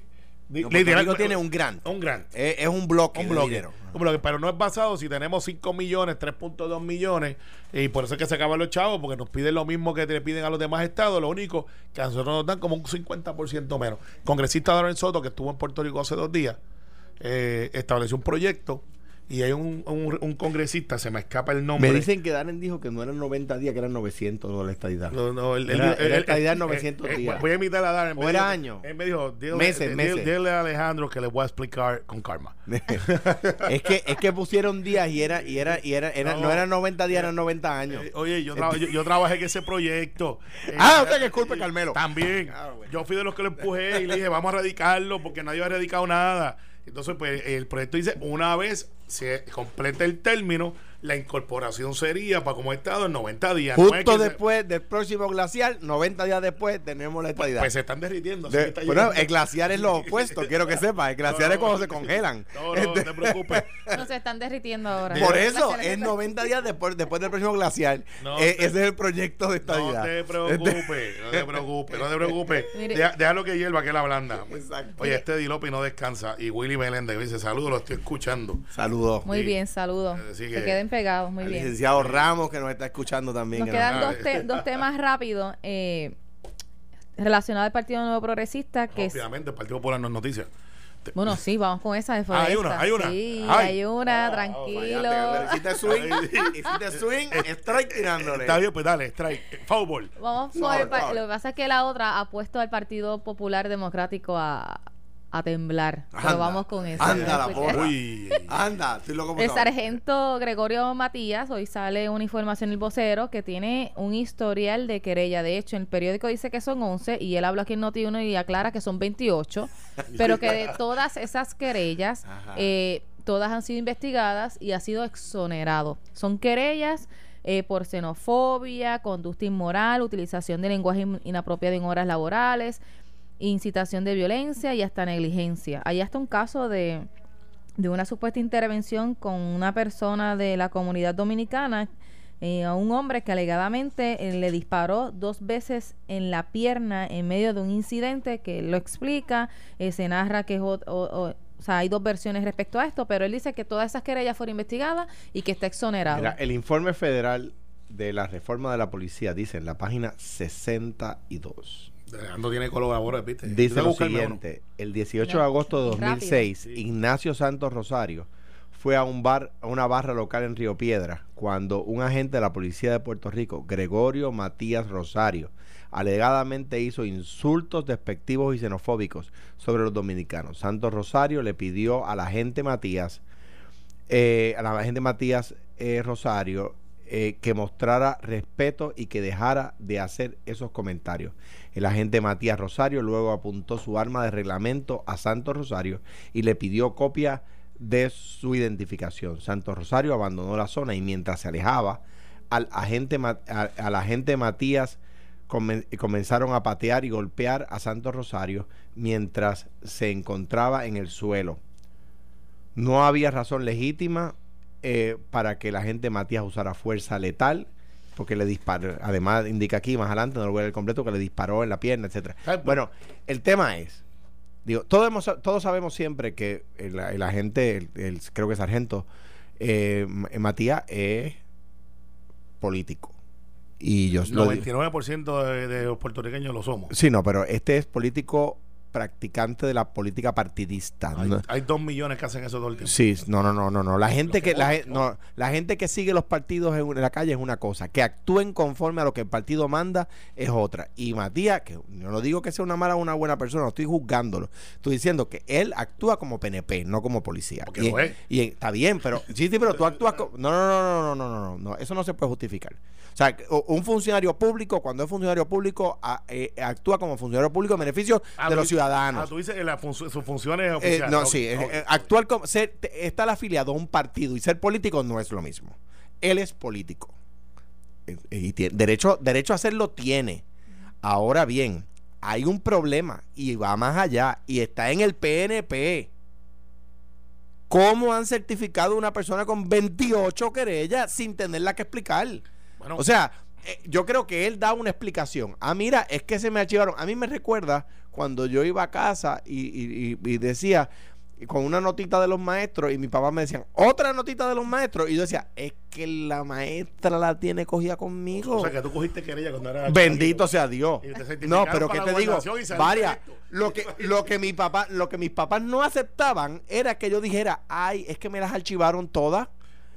C: No, Puerto
B: literal-
C: Rico tiene un grant.
B: Un grant.
C: Es, es un bloque
B: Un bloque.
C: dinero.
B: Un bloque, pero no es basado si tenemos 5 millones, 3.2 millones, y por eso es que se acaban los chavos, porque nos piden lo mismo que le piden a los demás estados, lo único que a nosotros nos dan como un 50% menos. Congresista Darren Soto, que estuvo en Puerto Rico hace dos días, eh, estableció un proyecto y hay un, un- un congresista, se me escapa el nombre.
C: Me dicen que Darren dijo que no eran 90 días, que eran 900 no la estadidad.
B: No, no, él-
C: Era-
B: él-
C: estadidad
B: él-
C: 900
B: eh,
C: días.
B: Voy a invitar a Darren.
C: ¿O era año?
B: Él me dijo, dile,
C: Meses,
B: dile-
C: meses.
B: dile a Alejandro que le voy a explicar con karma.
C: es que es que pusieron días y era y era y era, era- no,
B: No.
C: eran 90 días, eran 90 años.
B: Eh, Oye, yo, traba- yo, yo trabajé en ese proyecto. Eh,
C: Ah, o sea que es culpa de Carmelo.
B: También.
C: Ah, bueno.
B: Yo fui de los que lo empujé y le dije, vamos a radicarlo porque nadie había radicado nada. Entonces, pues el proyecto dice, una vez se complete el término, la incorporación sería para como estado en 90 días. No es
C: Justo
B: se-
C: después del próximo glacial, 90 días después, tenemos la estadidad.
B: pues se están derritiendo.
C: De-
B: está
C: bueno, el glaciar es lo opuesto, quiero que sepas. El glaciar
B: No,
C: es cuando
B: no,
C: se congelan.
B: No, no, no te preocupes.
A: No se están derritiendo ahora.
C: Por eso, es
A: están-
C: 90 días después, después del próximo glaciar.
B: No
C: Eh,
B: te-
C: ese es el proyecto de estadidad.
B: No te preocupes, no te preocupes, no te preocupes. Deja, déjalo que hierva, que la blanda.
C: Exacto.
B: Oye, este Dilopi no descansa. Y Willy Meléndez dice: Saludos, lo estoy escuchando.
C: Saludos.
A: Muy bien, saludos.
B: Así
A: Que pegados, muy
C: Al
A: bien.
C: licenciado Ramos que nos está escuchando también.
A: Nos
C: que
A: quedan
C: nos-
A: dos, te- dos temas rápidos eh, relacionados al Partido Nuevo Progresista, que es...
B: Obviamente, el Partido Popular no es noticia.
A: Bueno, sí, vamos con esa de
B: Ah, hay una, hay una.
A: Sí,
B: Ay.
A: hay una,
B: Ah,
A: tranquilo.
C: Hiciste swing, hiciste swing, strike tirándole.
B: Está bien, pues dale, strike. Foul
A: Vamos
C: Por
A: el. Lo que pasa es que la otra ha puesto al Partido Popular Democrático a, a temblar.
C: Anda,
A: Pero vamos con eso.
C: anda la porra.
B: Uy.
C: Anda, estoy loco por
A: El sargento Gregorio Matías, hoy sale una información en el vocero que tiene un historial de querella. De hecho, en el periódico dice que son 11 y él habla aquí en Noti1 y aclara que son 28, pero que de todas esas querellas, eh, todas han sido investigadas y ha sido exonerado. Son querellas eh, por xenofobia, conducta inmoral, utilización de lenguaje in- inapropiado en horas laborales, incitación de violencia y hasta negligencia. Hay hasta un caso de, de una supuesta intervención con una persona de la comunidad dominicana eh, a un hombre que alegadamente eh, le disparó dos veces en la pierna en medio de un incidente que lo explica, eh, se narra que es hay dos versiones respecto a esto, pero él dice que todas esas querellas fueron investigadas y que está exonerado.
C: Mira, el informe federal de la reforma de la policía dice en la página 62.
B: Alejandro tiene colaboradores, ¿viste?
C: Dice lo siguiente, el 18 de agosto de
A: Rápido.
C: 2006,
B: Sí.
C: Ignacio Santos Rosario fue a un bar, a una barra local en Río Piedra, cuando un agente de la policía de Puerto Rico, Gregorio Matías Rosario, alegadamente hizo insultos despectivos y xenofóbicos sobre los dominicanos. Santos Rosario le pidió al agente Matías, eh, a la agente Matías eh, Rosario, eh, que mostrara respeto y que dejara de hacer esos comentarios. El agente Matías Rosario luego apuntó su arma de reglamento a Santos Rosario y le pidió copia de su identificación. Santos Rosario abandonó la zona y mientras se alejaba, al agente, al agente Matías comen- comenzaron a patear y golpear a Santos Rosario mientras se encontraba en el suelo. No había razón legítima eh, para que la gente Matías usara fuerza letal, porque le disparó, además indica aquí más adelante, no lo voy a leer completo, que le disparó en la pierna, etcétera. Bueno, el tema es, digo, todos, hemos- todos sabemos siempre que el, el agente, el, el- creo que sargento, eh, Matías es político. Y yo lo di-
B: 99% de, de los puertorriqueños lo somos.
C: Sí, no, pero este es político practicante de la política partidista.
B: Hay,
C: no-
B: hay dos millones que hacen eso todo el tiempo.
C: Sí, no, no, no, no, no. La gente
B: que
C: que, la, no, la gente que sigue los partidos en, en la calle es una cosa, que actúen conforme a lo que el partido manda es otra. Y Matías, que yo no digo que sea una mala o una buena persona, no estoy juzgándolo. Estoy diciendo que él actúa como PNP, no como policía.
B: Porque
C: y,
B: lo es.
C: y está bien, pero sí, sí, pero tú actúas como no, no, no, no, no, no, no, no, eso no se puede justificar. O sea, un funcionario público, cuando es funcionario público, a- eh, actúa como funcionario público en beneficio
B: Ah,
C: de los
B: dices-
C: ciudadanos.
B: Ah, tú dices la func- sus funciones
C: Eh,
B: oficiales.
C: no, sí, eh,
B: ok.
C: eh, actuar como ser, estar afiliado a un partido y ser político no es lo mismo. Él es político. Y tiene, derecho, derecho a hacerlo tiene. Ahora bien, hay un problema y va más allá y está en el PNP. ¿Cómo han certificado a una persona con 28 querellas sin tenerla que explicar?
B: Bueno,
C: O sea, yo creo que él da una explicación. Ah, mira, es que se me archivaron. A mí me recuerda cuando yo iba a casa y, y- y- y decía, con una notita de los maestros, y mi papá me decían, otra notita de los maestros. Y yo decía, es que la maestra la tiene cogida conmigo.
B: o sea que tú cogiste querella cuando era
C: Bendito sea Dios. No, pero ¿qué te digo? Varias. Lo que, lo que mi papá, lo que mis papás no aceptaban era que yo dijera, ay, es que me las archivaron todas.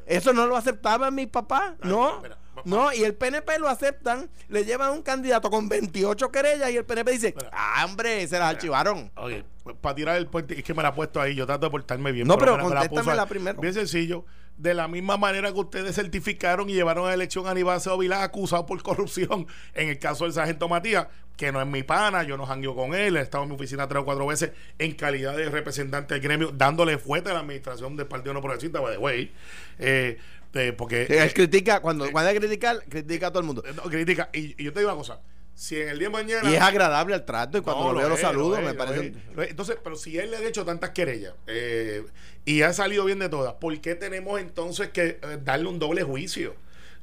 C: Eso no lo aceptaban mis papás, no.
B: espera,
C: No, y el PNP lo aceptan, le llevan un candidato con 28 querellas y el PNP dice, ah, hombre, se las archivaron.
B: Oye, pues, para tirar el puente, es que me la ha puesto ahí, yo trato de portarme bien.
C: No, pero
B: me la-
C: primero.
B: Bien sencillo. De la misma manera que ustedes certificaron y llevaron a la elección a Aníbal Vilá acusado por corrupción, en el caso del sargento Matías, que no es mi pana, yo no jangueo con él, he estado en mi oficina tres o cuatro veces en calidad de representante del gremio, dándole fuerte a la administración del Partido No Progresista, by the way. Eh, eh, porque
C: Él critica, cuando, cuando hay que criticar, critica a todo el mundo.
B: eh, no, crítica. Y, y yo te digo una cosa, si en el día de mañana...
C: Y es agradable el trato y cuando
B: No,
C: lo veo lo
B: es,
C: saludo,
B: es,
C: me parece...
B: es, lo es. Entonces, pero si él le ha hecho tantas querellas eh, y ha salido bien de todas, ¿por qué tenemos entonces que eh, darle un doble juicio?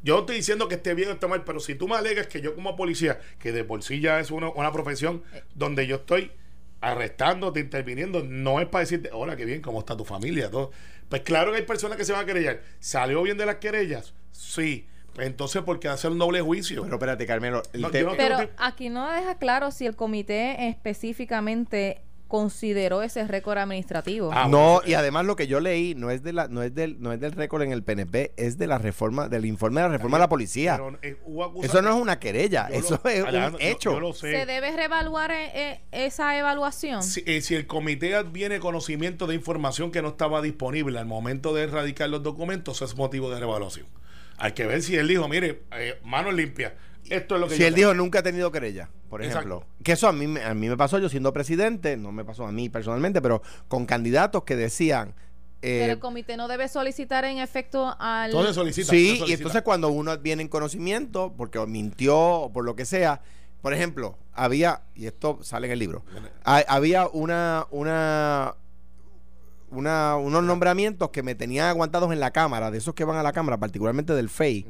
B: Yo no estoy diciendo que esté bien o esté mal, pero si tú me alegas que yo como policía, que de por sí ya es una, una profesión donde yo estoy arrestándote, interviniendo, no es para decirte, hola, qué bien, ¿cómo está tu familia? Todo. Pues claro que hay personas que se van a querellar. ¿Salió bien de las querellas? Sí. Pues entonces, ¿por qué hacer un doble juicio?
C: Pero espérate, Carmelo, el
B: No, no-
A: Pero aquí no deja claro si el comité específicamente consideró ese récord administrativo.
B: Ah,
C: no, y además lo que yo leí no es de la, no es del, no es del récord en el PNP, es de la reforma, del informe de la reforma de la policía.
B: pero, eh,
C: Eso no es una querella,
B: Yo
C: eso
B: lo-
C: es un
B: yo-
C: hecho.
B: yo lo sé.
A: ¿Se debe reevaluar eh, eh, esa evaluación?
B: Si, eh, si el comité adviene conocimiento de información que no estaba disponible al momento de erradicar los documentos, es motivo de revaluación. Hay que ver si él dijo, mire, eh, manos limpias, esto es lo que
C: Si
B: yo
C: él
B: tengo.
C: dijo nunca ha tenido querella, por
B: Exacto.
C: ejemplo. Que eso a mí, me- a mí me pasó yo siendo presidente, no me pasó a mí personalmente, pero con candidatos que decían... eh,
A: Pero el comité no debe solicitar en efecto al...
B: Entonces solicita.
C: sí,
B: solicita.
C: y entonces cuando uno adviene en conocimiento, porque mintió o por lo que sea, por ejemplo, había, y esto sale en el libro, ha- había una, una, una, unos nombramientos que me tenían aguantados en la Cámara, de esos que van a la Cámara, particularmente del FEI,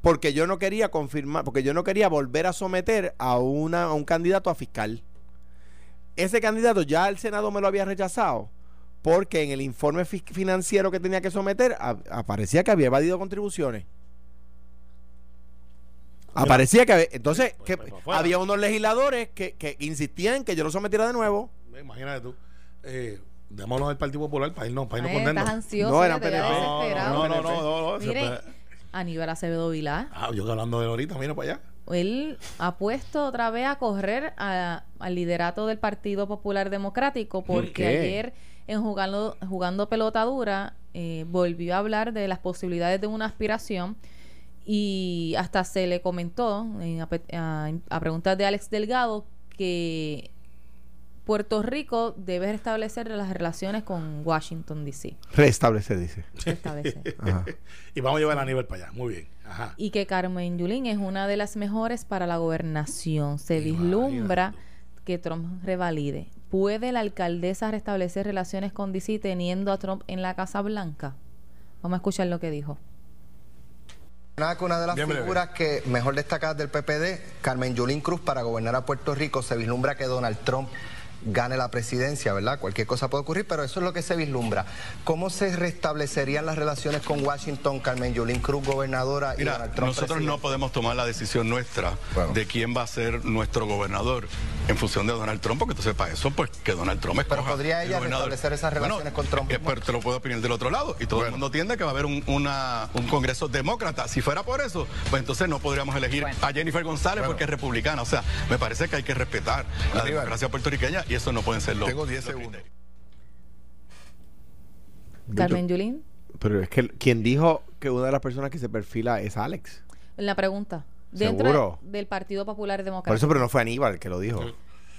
C: porque yo no quería confirmar, porque yo no quería volver a someter a, una, a un candidato a fiscal. Ese candidato ya el Senado me lo había rechazado, porque en el informe fi- financiero que tenía que someter aparecía que había evadido contribuciones. Aparecía que había- entonces
B: Pues,
C: que había unos legisladores que, que insistían que yo lo sometiera de nuevo.
B: Imagínate tú. Eh, démonos al Partido Popular para irnos, para irnos
A: Ay,
B: contentos.
A: estás ansioso,
C: No, eran PNP.
B: No, no, no, no, no,
A: Mire, Aníbal Acevedo Vilá,
B: Ah, yo hablando de él ahorita, mira para allá.
A: él ha puesto otra vez a correr a- al liderato del Partido Popular Democrático porque
C: qué?
A: ayer en jugando, jugando pelota dura eh, volvió a hablar de las posibilidades de una aspiración y hasta se le comentó en- a, a- a preguntas de Alex Delgado que Puerto Rico debe restablecer las relaciones con Washington DC.
C: Restablecer, dice.
A: Restablecer.
C: Ajá.
B: Y vamos a llevar a nivel para allá. Muy bien. Ajá.
A: y que Carmen Yulín es una de las mejores para la gobernación. Se vislumbra que Trump revalide. ¿Puede la alcaldesa restablecer relaciones con DC teniendo a Trump en la Casa Blanca? Vamos a escuchar lo que dijo.
D: Nada que una de las
E: Bien breve.
D: figuras que mejor destacadas del PPD, Carmen Yulín Cruz, para gobernar a Puerto Rico, se vislumbra que Donald Trump gane la presidencia, ¿verdad? Cualquier cosa puede ocurrir, pero eso es lo que se vislumbra. ¿Cómo se restablecerían las relaciones con Washington, Carmen Yulín Cruz, gobernadora, y
E: Mira,
D: Donald Trump
E: nosotros no podemos tomar la decisión nuestra
D: Bueno.
E: de quién va a ser nuestro gobernador en función de Donald Trump, porque entonces para eso, pues que Donald Trump
D: Pero
E: escoja
D: podría
E: el
D: ella
E: gobernador.
D: restablecer esas relaciones con Trump.
E: eh, pero te lo puedo opinar del otro lado. Y todo el mundo entiende que va a haber un, una- un congreso demócrata. Si fuera por eso, pues entonces no podríamos elegir a Jennifer González porque es republicana. O sea, me parece que hay que respetar la democracia puertorriqueña y eso no pueden ser los.
F: Tengo 10
E: los
F: segundos.
A: Carmen Yulín,
C: Pero es que quien dijo que una de las personas que se perfila es Alex.
A: en la pregunta. Dentro
C: ¿Seguro?
A: del Partido Popular
C: Por
A: Democrático.
C: eso, pero no fue Aníbal que lo dijo.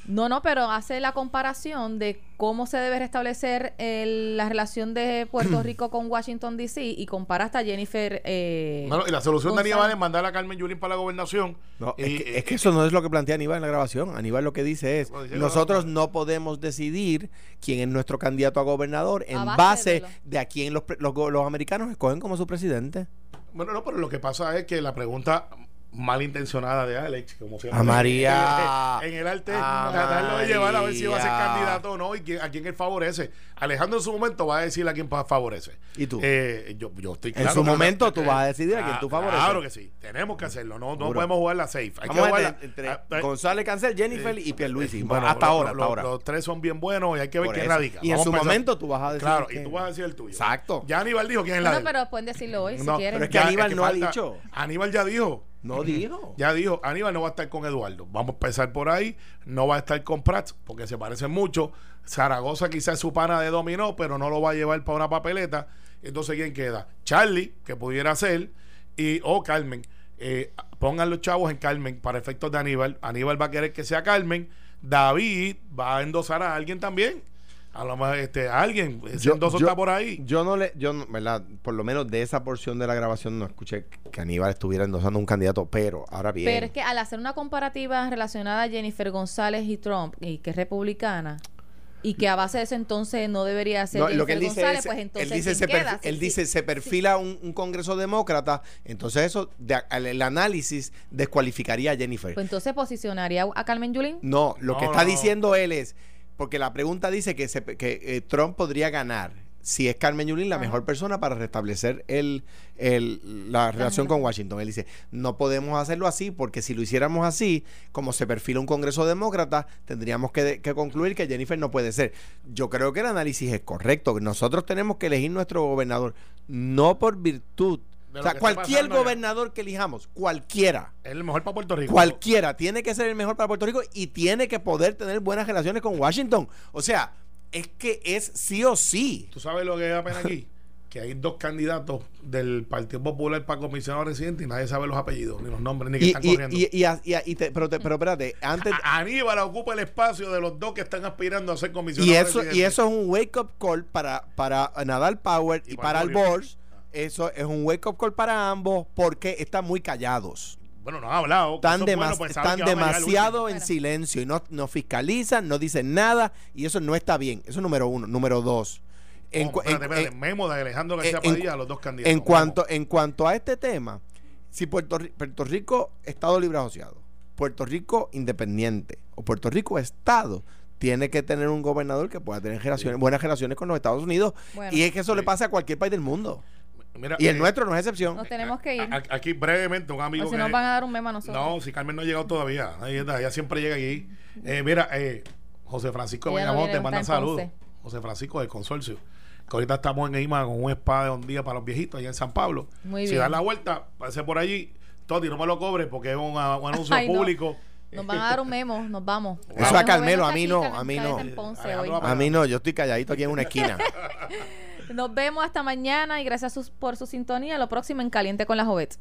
A: No, no, pero hace la comparación de cómo se debe restablecer el- la relación de Puerto Rico con Washington DC y compara hasta Jennifer. Eh,
B: Bueno, y la solución de. Aníbal es mandar a Carmen Yulín para la gobernación.
C: No,
B: Y-
C: es, que,
B: y-
C: es que eso no es lo que plantea Aníbal en la grabación. Aníbal lo que dice es,
B: dice
C: nosotros no podemos decidir quién es nuestro candidato a gobernador en
A: A base
C: base
A: de
C: a quién los, pre- los, los americanos escogen como su presidente.
B: Bueno, no, pero lo que pasa es que la pregunta malintencionada de Alex, como siempre.
C: A María.
B: En el arte,
C: A
B: tratarlo de llevar a ver si va a ser candidato o no y quién- a quién él favorece. Alejandro en su momento va a decir a quién favorece.
C: ¿Y tú?
B: Eh, yo, yo estoy
C: En
B: claro
C: su
B: que-
C: momento tú
B: eh,
C: vas a decidir a quién tú favoreces.
B: Claro que sí. Tenemos que hacerlo. No, no podemos jugar la safe. Hay que
C: Vamos
B: jugar
C: entre,
B: la-
C: entre
B: ah, ah,
C: González Cancel, Jennifer y Pierluisi.
B: bueno,
C: hasta
B: lo-
C: ahora,
B: lo-
C: hasta ahora.
B: Los tres son bien buenos y hay que ver quién radica.
C: Y en su momento tú vas a decir
B: Claro,
C: que-
B: y tú vas a decir el tuyo.
C: Exacto.
B: Ya Aníbal dijo quién es la
A: no, pero pueden decirlo hoy si quieren.
C: pero es que Aníbal no ha dicho.
B: Aníbal ya dijo.
C: No dijo.
B: Ya dijo, Aníbal no va a estar con Eduardo. Vamos a empezar por ahí. No va a estar con Prats porque se parecen mucho. Zaragoza quizás es su pana de dominó, pero no lo va a llevar para una papeleta. Entonces, ¿quién queda? Charlie, que pudiera ser, y o Carmen. Eh, pongan los chavos en Carmen para efectos de Aníbal. Aníbal va a querer que sea Carmen. David va a endosar a alguien también. A lo mejor este, alguien. Ese endoso está por ahí.
C: Yo no le, yo no- ¿verdad? Por lo menos de esa porción de la grabación no escuché que Aníbal estuviera endosando un candidato, pero ahora bien.
A: Pero es que al hacer una comparativa relacionada a Jennifer González y Trump, y que es republicana, y que a base de eso entonces no debería ser
C: No,
A: Jennifer
C: lo que él dice
A: González,
C: es,
A: pues entonces
C: él dice,
A: ¿quién
C: se, perfi-
A: queda? Sí,
C: él
A: sí,
C: dice se
A: sí.
C: perfila un, un congreso demócrata, entonces eso, de- el, el análisis descualificaría a Jennifer.
A: Pues entonces posicionaría a Carmen Yulín.
C: no, lo
B: No,
C: que está
B: no.
C: diciendo él es, porque la pregunta dice que, se- que eh, Trump podría ganar si es Carmen Yulín la
A: Ajá.
C: mejor persona para restablecer el, el- la relación con Washington. Él dice, no podemos hacerlo así porque si lo hiciéramos así, como se perfila un Congreso demócrata, tendríamos que, que concluir que Jennifer no puede ser. Yo creo que el análisis es correcto. Nosotros tenemos que elegir nuestro gobernador, no por virtud. O sea, cualquier
B: allá.
C: gobernador que elijamos, cualquiera,
B: Es el mejor para Puerto Rico.
C: Cualquiera tiene que ser el mejor para Puerto Rico y tiene que poder tener buenas relaciones con Washington. O sea, es que es sí o sí.
B: ¿Tú sabes lo que da pena aquí? que hay dos candidatos del Partido Popular para comisionado residente y nadie sabe los apellidos, ni los nombres, ni que
C: Y,
B: están
C: y,
B: corriendo.
C: y, y, y- y te- pero, te- pero espérate, antes,
B: A- Aníbal ocupa el espacio de los dos que están aspirando a ser comisionados
C: y eso, y eso es un wake up call para, para Nadal Power y, para
B: para
C: el. Eso es un wake up call para ambos porque están muy callados.
B: Bueno, no han hablado.
C: Están, demas-
B: bueno, pues
C: están demasiado en silencio y no, no fiscalizan, no dicen nada y eso no está bien. Eso es número uno. Número dos. En,
B: espérate, espérate, memo de Alejandro García
C: en-
B: Padilla a los dos candidatos.
C: en cuanto, en cuanto a este tema, si Puerto, Ri- Puerto Rico, Estado libre asociado, Puerto Rico independiente o Puerto Rico Estado, tiene que tener un gobernador que pueda tener relaciones, buenas relaciones con los Estados Unidos.
A: Bueno.
C: y es que eso le pasa a cualquier país del mundo.
B: Mira,
C: Y el
B: eh,
C: nuestro no es excepción.
A: Nos tenemos que ir.
B: a- a- Aquí brevemente, un amigo
A: O si
B: que-
A: nos van a dar un memo a nosotros.
B: No, si Carmen no ha llegado todavía. Ahí está, ella siempre llega aquí. Eh, mira, eh, José Francisco de
A: Ella no
B: te manda saludos. José Francisco del consorcio. Que ahorita estamos en EIMA con un spa de un día para los viejitos allá en San Pablo.
A: Muy
B: si
A: bien.
B: das la vuelta, pase por allí. Toti, no me lo cobres porque es un, a- un anuncio
A: Ay, no.
B: público.
A: Nos van a dar un memo, nos vamos.
C: Eso a Carmelo, a mí no, a mí no. A mí no, yo estoy calladito aquí en una esquina.
A: Nos vemos hasta mañana y gracias por su sintonía. Lo próximo en Caliente con la Jovet.